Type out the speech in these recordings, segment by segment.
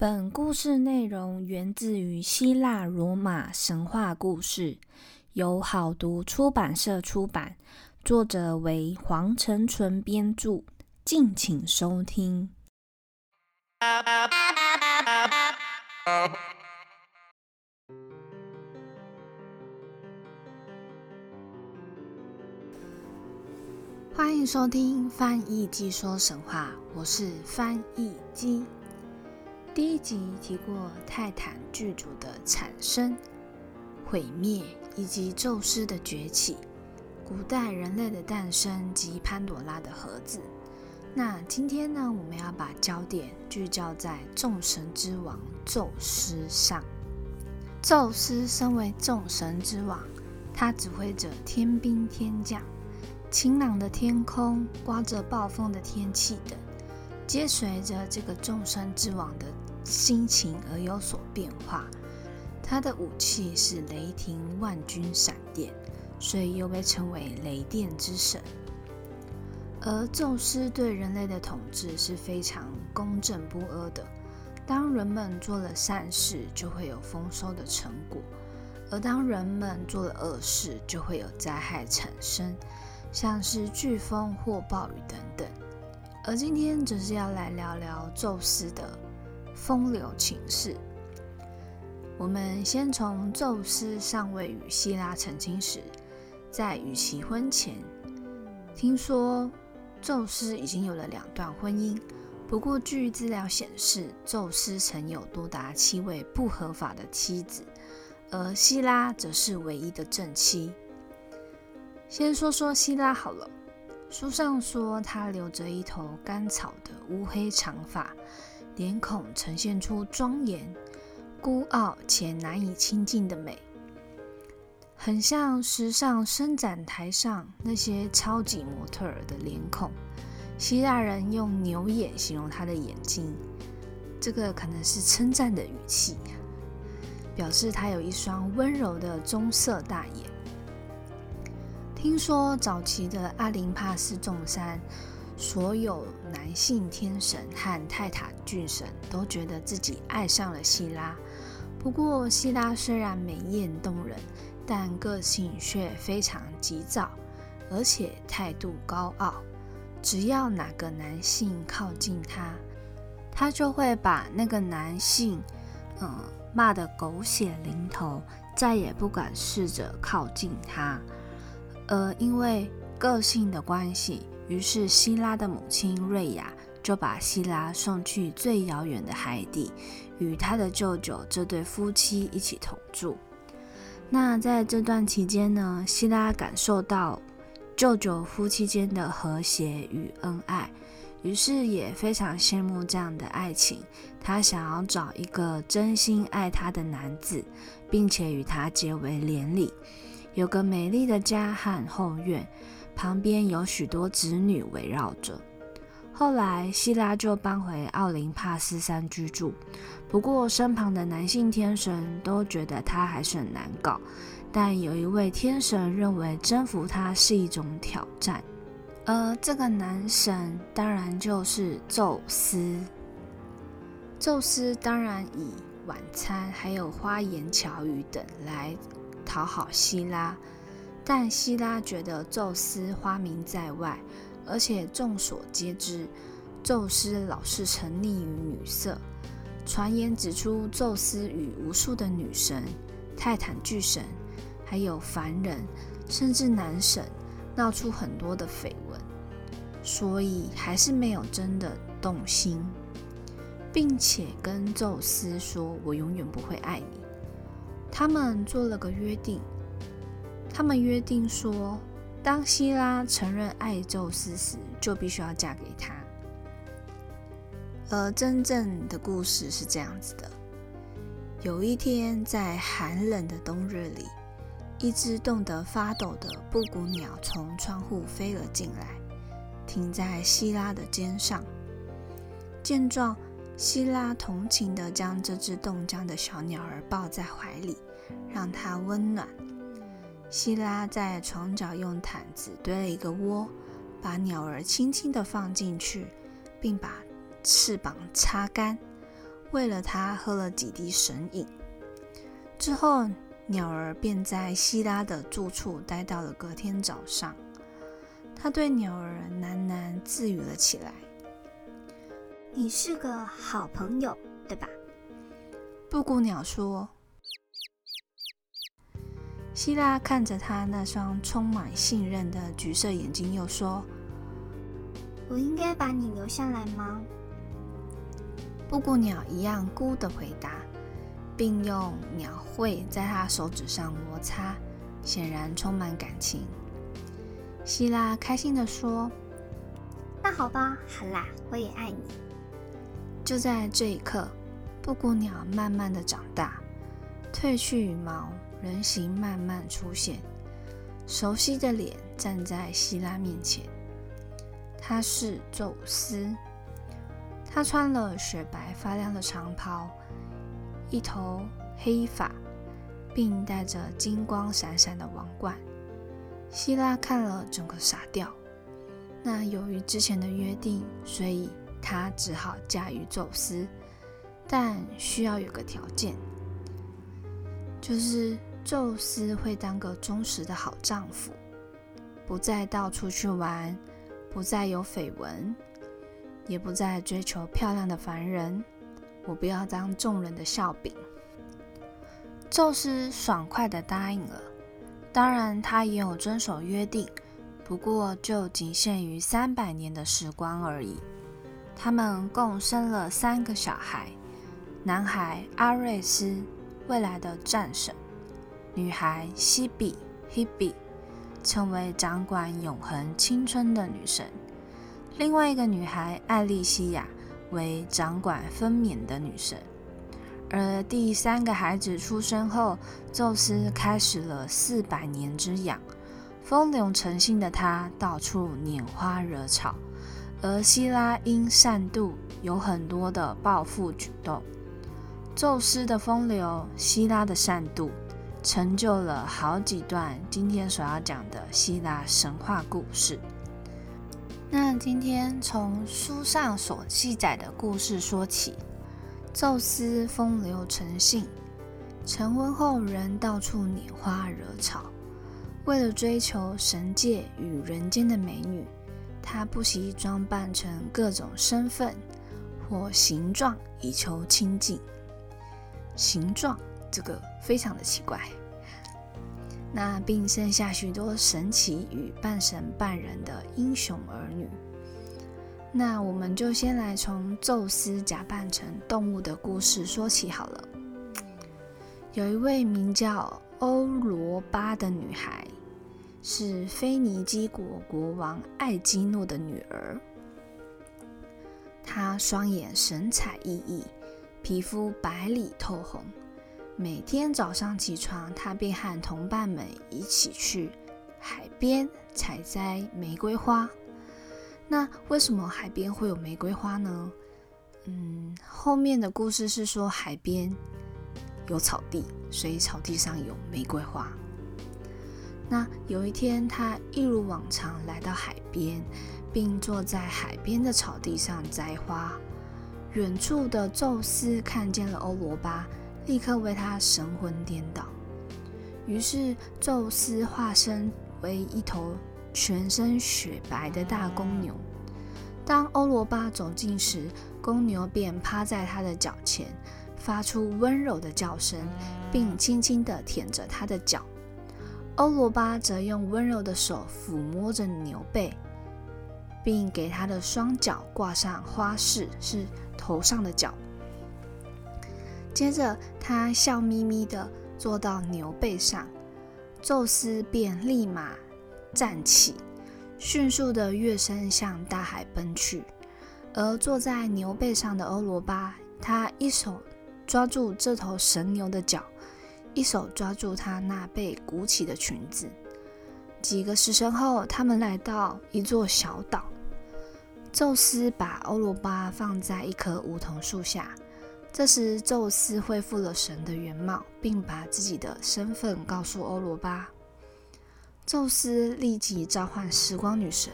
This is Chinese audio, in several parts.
本故事内容源自于希腊罗马神话故事，由好读出版社出版，作者为黄成纯编著。敬请收听。欢迎收听翻译机说神话，我是翻译机。第一集提过泰坦剧组的产生、毁灭以及宙斯的崛起，古代人类的诞生及潘朵拉的盒子。那今天呢，我们要把焦点聚焦在众神之王宙斯上。宙斯身为众神之王，他指挥着天兵天将、晴朗的天空、刮着暴风的天气等。皆随着这个众生之王的心情而有所变化。他的武器是雷霆万钧闪电，所以又被称为雷电之神。而宙斯对人类的统治是非常公正不阿的。当人们做了善事，就会有丰收的成果；而当人们做了恶事，就会有灾害产生，像是飓风或暴雨等等。而今天则是要来聊聊宙斯的风流情事。我们先从宙斯尚未与希拉成亲时，在与其婚前，听说宙斯已经有了两段婚姻。不过，据资料显示，宙斯曾有多达七位不合法的妻子，而希拉则是唯一的正妻。先说说希拉好了。书上说，她留着一头干草的乌黑长发，脸孔呈现出庄严、孤傲且难以亲近的美，很像时尚伸展台上那些超级模特儿的脸孔。希腊人用牛眼形容他的眼睛，这个可能是称赞的语气，表示他有一双温柔的棕色大眼。听说早期的阿林帕斯众山，所有男性天神和泰坦巨神都觉得自己爱上了希拉。不过，希拉虽然美艳动人，但个性却非常急躁，而且态度高傲。只要哪个男性靠近她，她就会把那个男性，嗯，骂得狗血淋头，再也不敢试着靠近他。而因为个性的关系，于是希拉的母亲瑞亚就把希拉送去最遥远的海底，与他的舅舅这对夫妻一起同住。那在这段期间呢，希拉感受到舅舅夫妻间的和谐与恩爱，于是也非常羡慕这样的爱情。他想要找一个真心爱他的男子，并且与他结为连理。有个美丽的家和后院，旁边有许多子女围绕着。后来，希拉就搬回奥林帕斯山居住。不过，身旁的男性天神都觉得他还是很难搞。但有一位天神认为征服他是一种挑战，而这个男神当然就是宙斯。宙斯当然以晚餐还有花言巧语等来。讨好希拉，但希拉觉得宙斯花名在外，而且众所皆知，宙斯老是沉溺于女色。传言指出，宙斯与无数的女神、泰坦巨神，还有凡人，甚至男神闹出很多的绯闻，所以还是没有真的动心，并且跟宙斯说：“我永远不会爱你。”他们做了个约定，他们约定说，当希拉承认爱宙斯时，就必须要嫁给他。而真正的故事是这样子的：有一天，在寒冷的冬日里，一只冻得发抖的布谷鸟从窗户飞了进来，停在希拉的肩上。见状，希拉同情地将这只冻僵的小鸟儿抱在怀里，让它温暖。希拉在床角用毯子堆了一个窝，把鸟儿轻轻地放进去，并把翅膀擦干。喂了它喝了几滴神饮。之后，鸟儿便在希拉的住处待到了隔天早上。他对鸟儿喃喃自语了起来：“你是个好朋友，对吧？”布谷鸟说。希拉看着他那双充满信任的橘色眼睛，又说：“我应该把你留下来吗？”布谷鸟一样“咕”的回答，并用鸟喙在他手指上摩擦，显然充满感情。希拉开心的说：“那好吧，好啦，我也爱你。”就在这一刻，布谷鸟慢慢的长大，褪去羽毛。人形慢慢出现，熟悉的脸站在希拉面前。他是宙斯，他穿了雪白发亮的长袍，一头黑发，并戴着金光闪闪的王冠。希拉看了整个傻掉。那由于之前的约定，所以他只好驾驭宙斯，但需要有个条件，就是。宙斯会当个忠实的好丈夫，不再到处去玩，不再有绯闻，也不再追求漂亮的凡人。我不要当众人的笑柄。宙斯爽快地答应了。当然，他也有遵守约定，不过就仅限于三百年的时光而已。他们共生了三个小孩：男孩阿瑞斯，未来的战神。女孩西比 （Hebe） 成为掌管永恒青春的女神，另外一个女孩艾莉西亚为掌管分娩的女神。而第三个孩子出生后，宙斯开始了四百年之痒。风流成性的他到处拈花惹草，而希拉因善妒有很多的报复举动。宙斯的风流，希拉的善妒。成就了好几段今天所要讲的希腊神话故事。那今天从书上所记载的故事说起，宙斯风流成性，成婚后仍到处拈花惹草。为了追求神界与人间的美女，他不惜装扮成各种身份或形状以求亲近。形状。这个非常的奇怪。那并生下许多神奇与半神半人的英雄儿女。那我们就先来从宙斯假扮成动物的故事说起好了。有一位名叫欧罗巴的女孩，是腓尼基国国王艾基诺的女儿。她双眼神采奕奕，皮肤白里透红。每天早上起床，他便和同伴们一起去海边采摘玫瑰花。那为什么海边会有玫瑰花呢？嗯，后面的故事是说海边有草地，所以草地上有玫瑰花。那有一天，他一如往常来到海边，并坐在海边的草地上摘花。远处的宙斯看见了欧罗巴。立刻为他神魂颠倒。于是，宙斯化身为一头全身雪白的大公牛。当欧罗巴走近时，公牛便趴在他的脚前，发出温柔的叫声，并轻轻地舔着他的脚。欧罗巴则用温柔的手抚摸着牛背，并给他的双脚挂上花饰，是头上的角。接着，他笑眯眯地坐到牛背上，宙斯便立马站起，迅速地跃身向大海奔去。而坐在牛背上的欧罗巴，他一手抓住这头神牛的脚，一手抓住他那被鼓起的裙子。几个时辰后，他们来到一座小岛。宙斯把欧罗巴放在一棵梧桐树下。这时，宙斯恢复了神的原貌，并把自己的身份告诉欧罗巴。宙斯立即召唤时光女神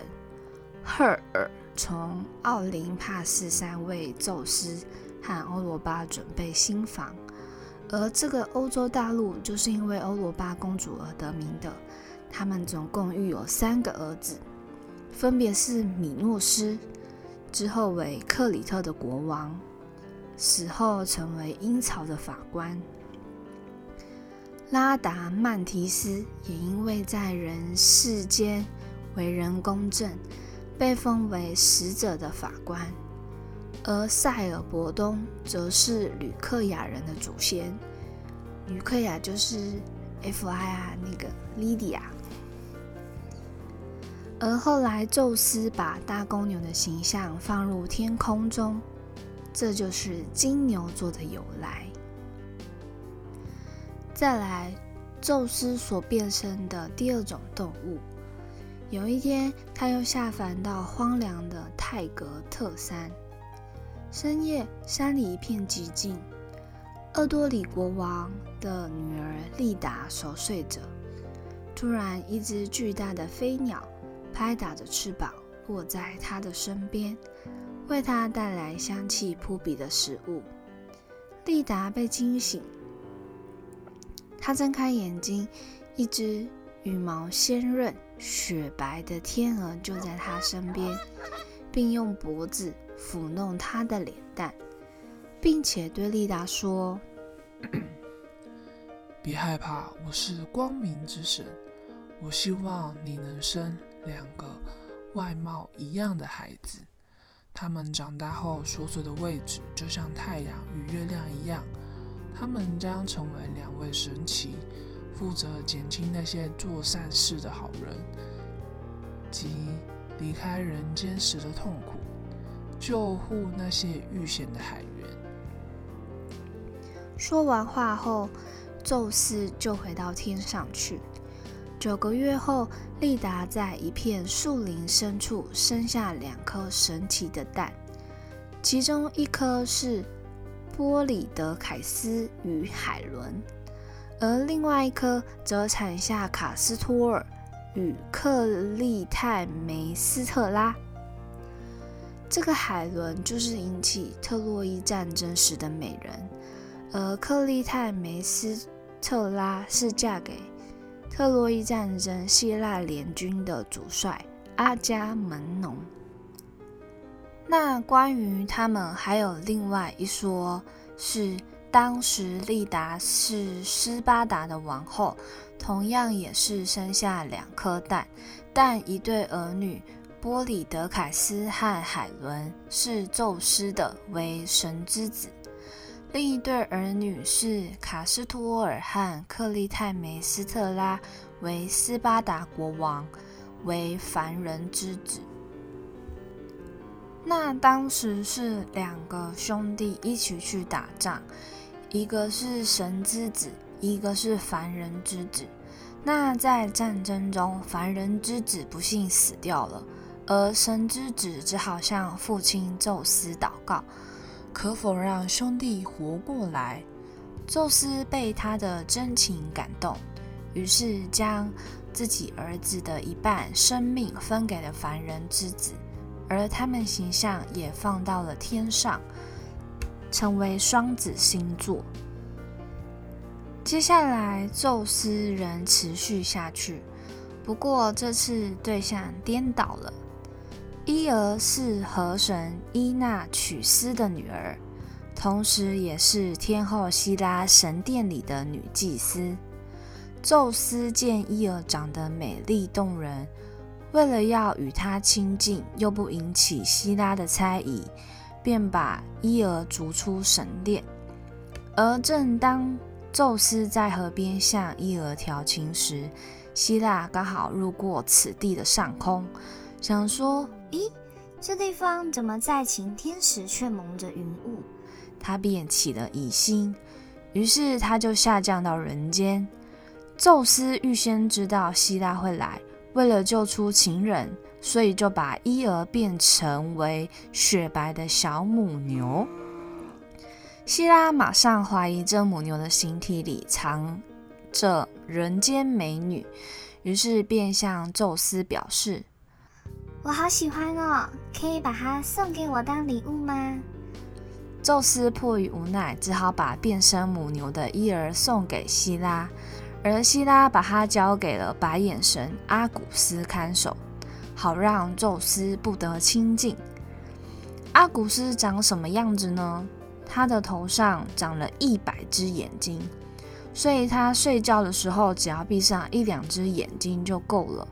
赫尔，从奥林帕斯山为宙斯和欧罗巴准备新房。而这个欧洲大陆就是因为欧罗巴公主而得名的。他们总共育有三个儿子，分别是米诺斯，之后为克里特的国王，死后成为英朝的法官。拉达曼提斯也因为在人世间为人公正，被封为使者的法官。而塞尔伯东则是吕克雅人的祖先，吕克雅就是 F I 啊，那个 Lydia。而后来，宙斯把大公牛的形象放入天空中，这就是金牛座的由来。再来，宙斯所变身的第二种动物，有一天他又下凡到荒凉的泰格特山。深夜，山里一片寂静，厄多里国王的女儿丽达熟睡着，突然，一只巨大的飞鸟。拍打着翅膀，落在他的身边，为他带来香气扑鼻的食物。利达被惊醒，他睁开眼睛，一只羽毛鲜润、雪白的天鹅就在他身边，并用脖子抚弄他的脸蛋，并且对利达说：“ 别害怕，我是光明之神，我希望你能生。”两个外貌一样的孩子，他们长大后所处的位置就像太阳与月亮一样，他们将成为两位神奇，负责减轻那些做善事的好人，及离开人间时的痛苦，救护那些遇险的海员。说完话后，宙斯就回到天上去。九个月后，利达在一片树林深处生下两颗神奇的蛋，其中一颗是波里德凯斯与海伦，而另外一颗则产下卡斯托尔与克利泰梅斯特拉。这个海伦就是引起特洛伊战争时的美人，而克利泰梅斯特拉是嫁给。特洛伊战争，希腊联军的主帅阿伽门农。那关于他们还有另外一说，是当时利达是斯巴达的王后，同样也是生下两颗蛋，但一对儿女波里德凯斯和海伦是宙斯的，为神之子。另一对儿女是卡斯托尔和克利泰梅斯特拉，为斯巴达国王，为凡人之子。那当时是两个兄弟一起去打仗，一个是神之子，一个是凡人之子。那在战争中，凡人之子不幸死掉了，而神之子只好向父亲宙斯祷告。可否让兄弟活过来？宙斯被他的真情感动，于是将自己儿子的一半生命分给了凡人之子，而他们形象也放到了天上，成为双子星座。接下来，宙斯仍持续下去，不过这次对象颠倒了。伊俄是河神伊纳曲斯的女儿，同时也是天后希拉神殿里的女祭司。宙斯见伊俄长得美丽动人，为了要与她亲近又不引起希拉的猜疑，便把伊俄逐出神殿。而正当宙斯在河边向伊俄调情时，希腊刚好路过此地的上空，想说。咦，这地方怎么在晴天时却蒙着云雾？他便起了疑心，于是他就下降到人间。宙斯预先知道希拉会来，为了救出情人，所以就把伊儿变成为雪白的小母牛。希拉马上怀疑这母牛的形体里藏着人间美女，于是便向宙斯表示。我好喜欢哦，可以把它送给我当礼物吗？宙斯迫于无奈，只好把变身母牛的伊儿送给希拉，而希拉把它交给了白眼神阿古斯看守，好让宙斯不得亲近。阿古斯长什么样子呢？他的头上长了一百只眼睛，所以他睡觉的时候只要闭上一两只眼睛就够了。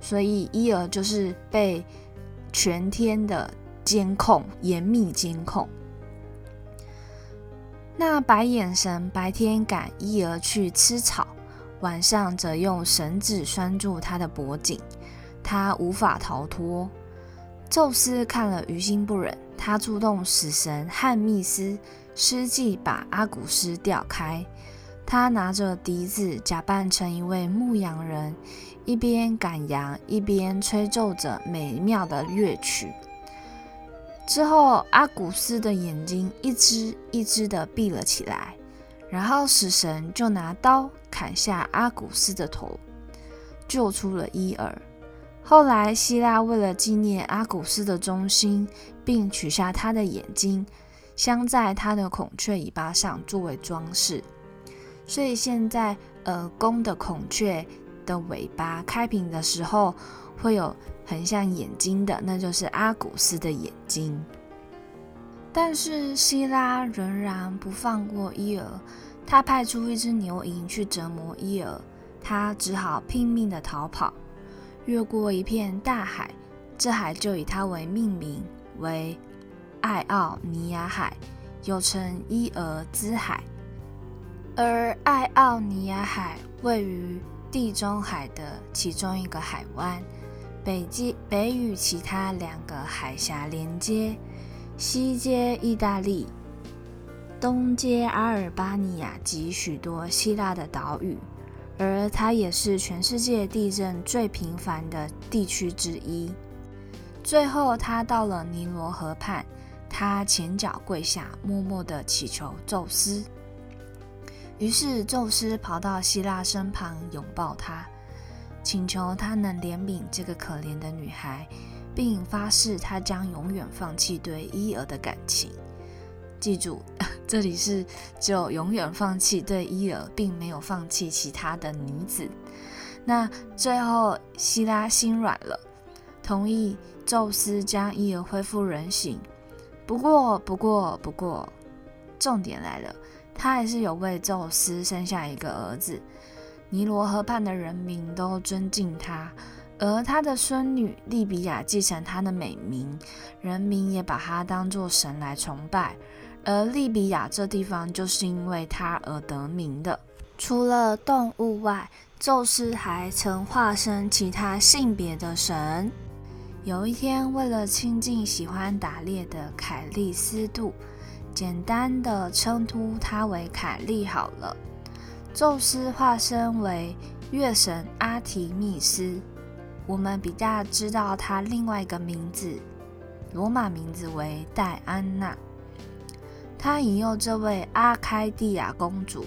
所以伊儿就是被全天的监控，严密监控。那白眼神白天赶伊儿去吃草，晚上则用绳子拴住他的脖颈，他无法逃脱。宙斯看了于心不忍，他出动死神汉密斯，施计把阿古斯调开。他拿着笛子，假扮成一位牧羊人，一边赶羊，一边吹奏着美妙的乐曲。之后，阿古斯的眼睛一只一只的闭了起来，然后死神就拿刀砍下阿古斯的头，救出了伊尔。后来，希腊为了纪念阿古斯的忠心，并取下他的眼睛，镶在他的孔雀尾巴上作为装饰。所以现在，呃，公的孔雀的尾巴开屏的时候，会有。很像眼睛的，那就是阿古斯的眼睛。但是希拉仍然不放过伊尔，他派出一只牛蝇去折磨伊尔，他只好拼命的逃跑，越过一片大海，这海就以他为命名为艾奥尼亚海，又称伊尔兹海。而艾奥尼亚海位于地中海的其中一个海湾。北接北与其他两个海峡连接，西接意大利，东接阿尔巴尼亚及许多希腊的岛屿，而它也是全世界地震最频繁的地区之一。最后，他到了尼罗河畔，他前脚跪下，默默地祈求宙斯。于是，宙斯跑到希腊身旁，拥抱她。请求她能怜悯这个可怜的女孩，并发誓他将永远放弃对伊尔的感情。记住，这里是只有永远放弃对伊尔，并没有放弃其他的女子。那最后，希拉心软了，同意宙斯将伊尔恢复人形。不过，不过，不过，重点来了，他还是有为宙斯生下一个儿子。尼罗河畔的人民都尊敬他，而他的孙女利比亚继承他的美名，人民也把他当作神来崇拜。而利比亚这地方就是因为他而得名的。除了动物外，宙斯还曾化身其他性别的神。有一天，为了亲近喜欢打猎的凯利斯杜，简单的称呼他为凯利好了。宙斯化身为月神阿提密斯，我们比较知道他另外一个名字，罗马名字为戴安娜。他引诱这位阿开蒂亚公主，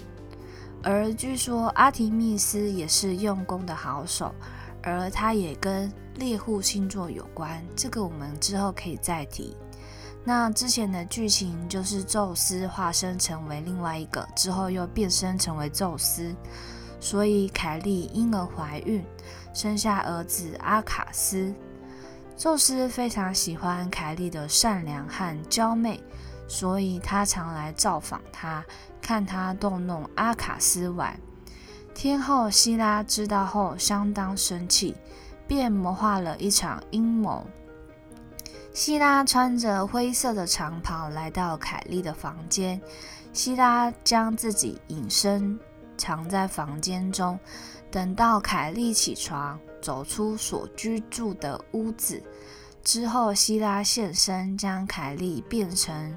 而据说阿提密斯也是用功的好手，而他也跟猎户星座有关，这个我们之后可以再提。那之前的剧情就是宙斯化身成为另外一个，之后又变身成为宙斯，所以凯莉因而怀孕，生下儿子阿卡斯。宙斯非常喜欢凯莉的善良和娇媚，所以他常来造访她，看她逗弄阿卡斯玩。天后希拉知道后相当生气，便谋划了一场阴谋。希拉穿着灰色的长袍来到凯莉的房间。希拉将自己隐身藏在房间中，等到凯莉起床，走出所居住的屋子之后，希拉现身，将凯莉变成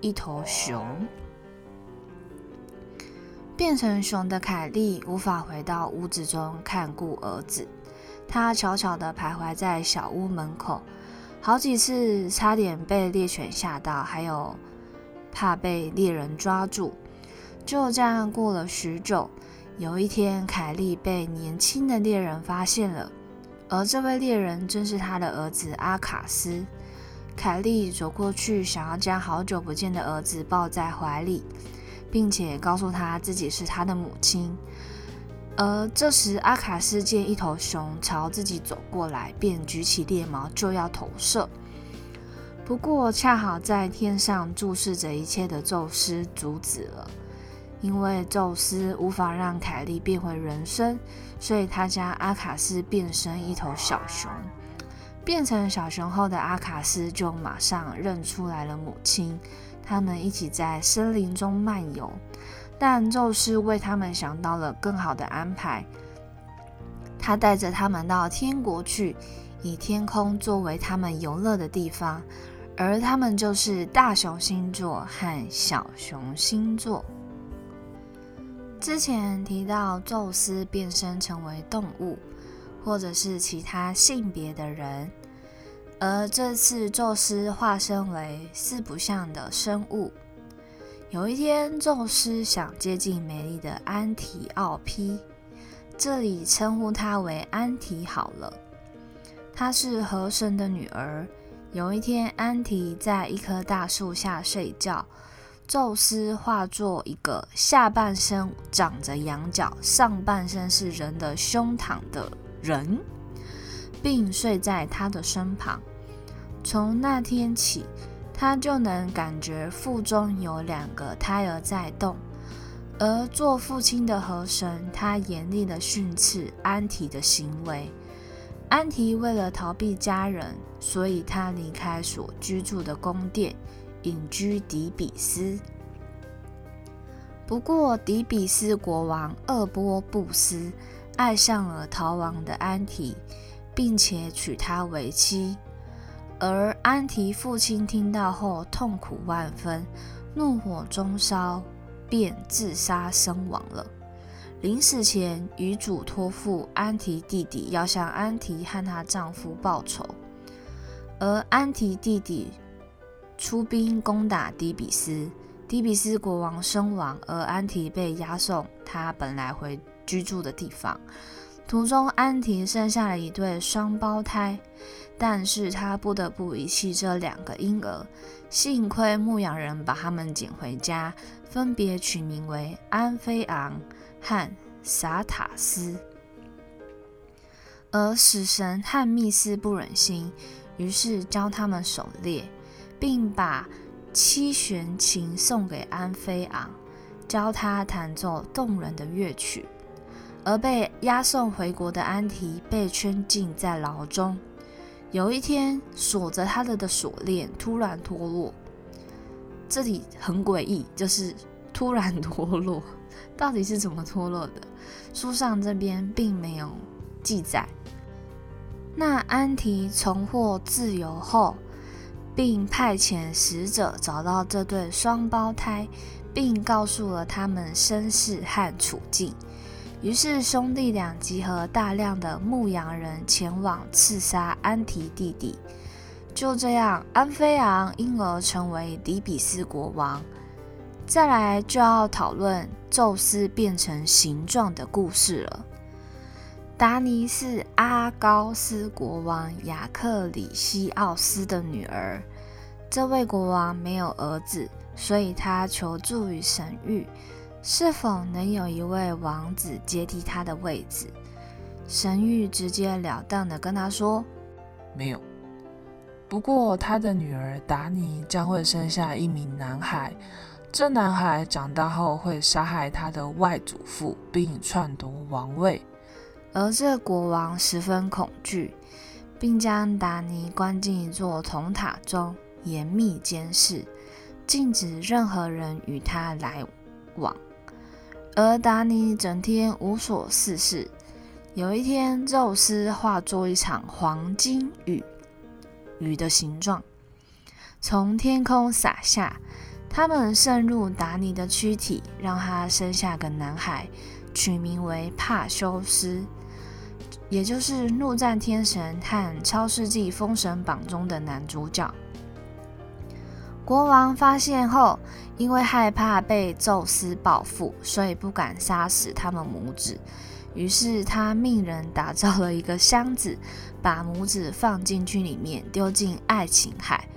一头熊。变成熊的凯莉无法回到屋子中看顾儿子，她悄悄地徘徊在小屋门口。好几次差点被猎犬吓到，还有怕被猎人抓住。就这样过了许久，有一天，凯莉被年轻的猎人发现了，而这位猎人正是他的儿子阿卡斯。凯莉走过去，想要将好久不见的儿子抱在怀里，并且告诉他自己是他的母亲。而这时，阿卡斯见一头熊朝自己走过来，便举起猎矛就要投射。不过，恰好在天上注视着一切的宙斯阻止了，因为宙斯无法让凯莉变回人身，所以他将阿卡斯变身一头小熊。变成小熊后的阿卡斯就马上认出来了母亲，他们一起在森林中漫游。但宙斯为他们想到了更好的安排，他带着他们到天国去，以天空作为他们游乐的地方，而他们就是大熊星座和小熊星座。之前提到宙斯变身成为动物，或者是其他性别的人，而这次宙斯化身为四不像的生物。有一天，宙斯想接近美丽的安提奥坯，这里称呼她为安提好了。她是河神的女儿。有一天，安提在一棵大树下睡觉，宙斯化作一个下半身长着羊角、上半身是人的胸膛的人，并睡在她的身旁。从那天起。他就能感觉腹中有两个胎儿在动，而做父亲的河神，他严厉的训斥安提的行为。安提为了逃避家人，所以他离开所居住的宫殿，隐居底比斯。不过，底比斯国王厄波布斯爱上了逃亡的安提，并且娶她为妻。而安提父亲听到后痛苦万分，怒火中烧，便自杀身亡了。临死前，遗嘱托付安提弟弟要向安提和她丈夫报仇。而安提弟弟出兵攻打底比斯，底比斯国王身亡，而安提被押送他本来回居住的地方。途中，安提生下了一对双胞胎。但是他不得不遗弃这两个婴儿，幸亏牧羊人把他们捡回家，分别取名为安菲昂和萨塔斯。而死神汉密斯不忍心，于是教他们狩猎，并把七弦琴送给安菲昂，教他弹奏动人的乐曲。而被押送回国的安提被圈禁在牢中。有一天，锁着他的的锁链突然脱落，这里很诡异，就是突然脱落，到底是怎么脱落的？书上这边并没有记载。那安提重获自由后，并派遣使者找到这对双胞胎，并告诉了他们身世和处境。于是兄弟俩集合大量的牧羊人前往刺杀安提弟弟。就这样，安菲昂因而成为底比斯国王。再来就要讨论宙斯变成形状的故事了。达尼是阿高斯国王亚克里西奥斯的女儿。这位国王没有儿子，所以他求助于神谕。是否能有一位王子接替他的位置？神谕直截了当的跟他说：“没有。不过他的女儿达尼将会生下一名男孩，这男孩长大后会杀害他的外祖父，并篡夺王位。”而这国王十分恐惧，并将达尼关进一座铜塔中，严密监视，禁止任何人与他来往。而达尼整天无所事事。有一天，宙斯化作一场黄金雨，雨的形状从天空洒下。他们渗入达尼的躯体，让他生下个男孩，取名为帕修斯，也就是《怒战天神》和《超世纪封神榜》中的男主角。国王发现后，因为害怕被宙斯报复，所以不敢杀死他们母子。于是他命人打造了一个箱子，把母子放进去里面，丢进爱琴海。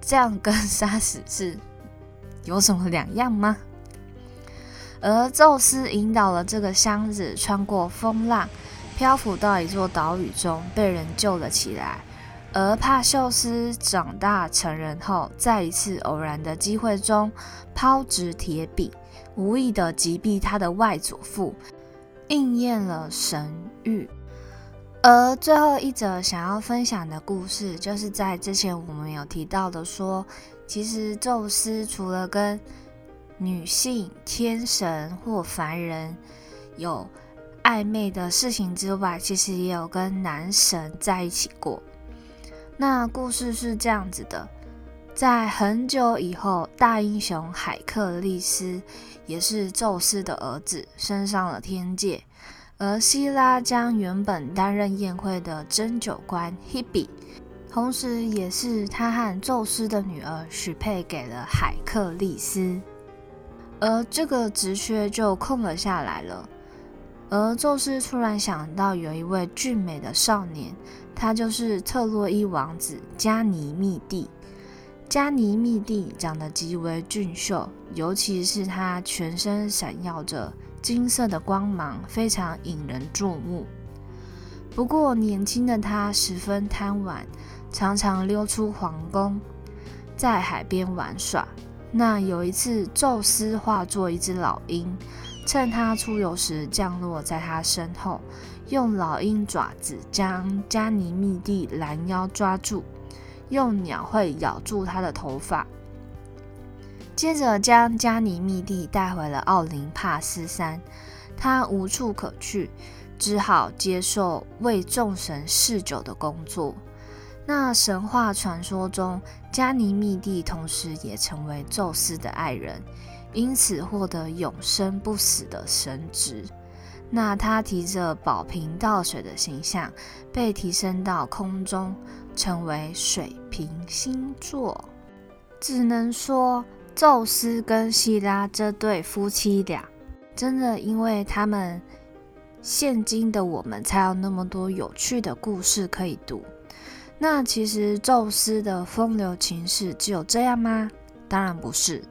这样跟杀死是有什么两样吗？而宙斯引导了这个箱子穿过风浪，漂浮到一座岛屿中，被人救了起来。而帕修斯长大成人后，在一次偶然的机会中抛掷铁饼，无意的击毙他的外祖父，应验了神谕。而最后一则想要分享的故事，就是在之前我们有提到的，说其实宙斯除了跟女性、天神或凡人有暧昧的事情之外，其实也有跟男神在一起过。那故事是这样子的：在很久以后，大英雄海克力斯也是宙斯的儿子，升上了天界。而希拉将原本担任宴会的针酒官 Hebe，同时也是他和宙斯的女儿许配给了海克力斯，而这个职缺就空了下来了。而宙斯突然想到有一位俊美的少年，他就是特洛伊王子加尼密蒂。加尼密蒂长得极为俊秀，尤其是他全身闪耀着。金色的光芒非常引人注目。不过，年轻的他十分贪玩，常常溜出皇宫，在海边玩耍。那有一次，宙斯化作一只老鹰，趁他出游时降落在他身后，用老鹰爪子将加尼密蒂拦腰抓住，用鸟喙咬住他的头发。接着将加尼密蒂带回了奥林帕斯山，他无处可去，只好接受为众神侍酒的工作。那神话传说中，加尼密蒂同时也成为宙斯的爱人，因此获得永生不死的神职。那他提着宝瓶倒水的形象，被提升到空中，成为水瓶星座。只能说。宙斯跟希拉这对夫妻俩，真的因为他们，现今的我们才有那么多有趣的故事可以读。那其实宙斯的风流情事只有这样吗？当然不是。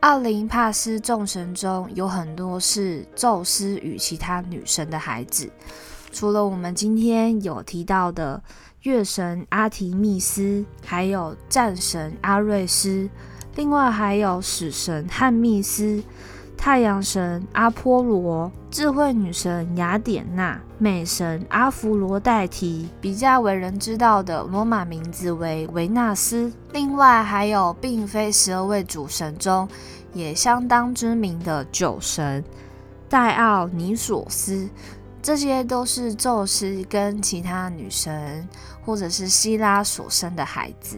奥林帕斯众神中有很多是宙斯与其他女神的孩子，除了我们今天有提到的月神阿提密斯，还有战神阿瑞斯。另外还有死神汉密斯、太阳神阿波罗、智慧女神雅典娜、美神阿芙罗代提，比较为人知道的罗马名字为维纳斯。另外还有并非十二位主神中也相当知名的酒神戴奥尼索斯，这些都是宙斯跟其他女神或者是希拉所生的孩子。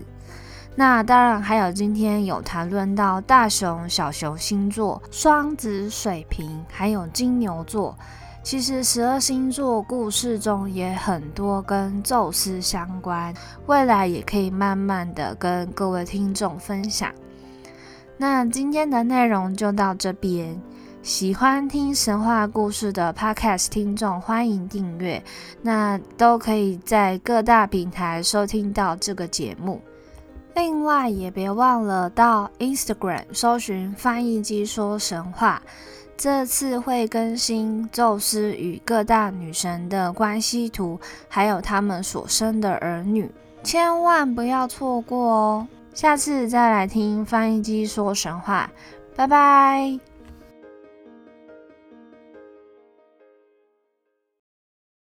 那当然还有，今天有谈论到大熊、小熊星座、双子、水瓶，还有金牛座。其实十二星座故事中也很多跟宙斯相关，未来也可以慢慢的跟各位听众分享。那今天的内容就到这边，喜欢听神话故事的 Podcast 听众欢迎订阅，那都可以在各大平台收听到这个节目。另外，也别忘了到 Instagram 搜寻“翻译机说神话”，这次会更新宙斯与各大女神的关系图，还有他们所生的儿女，千万不要错过哦！下次再来听翻译机说神话，拜拜。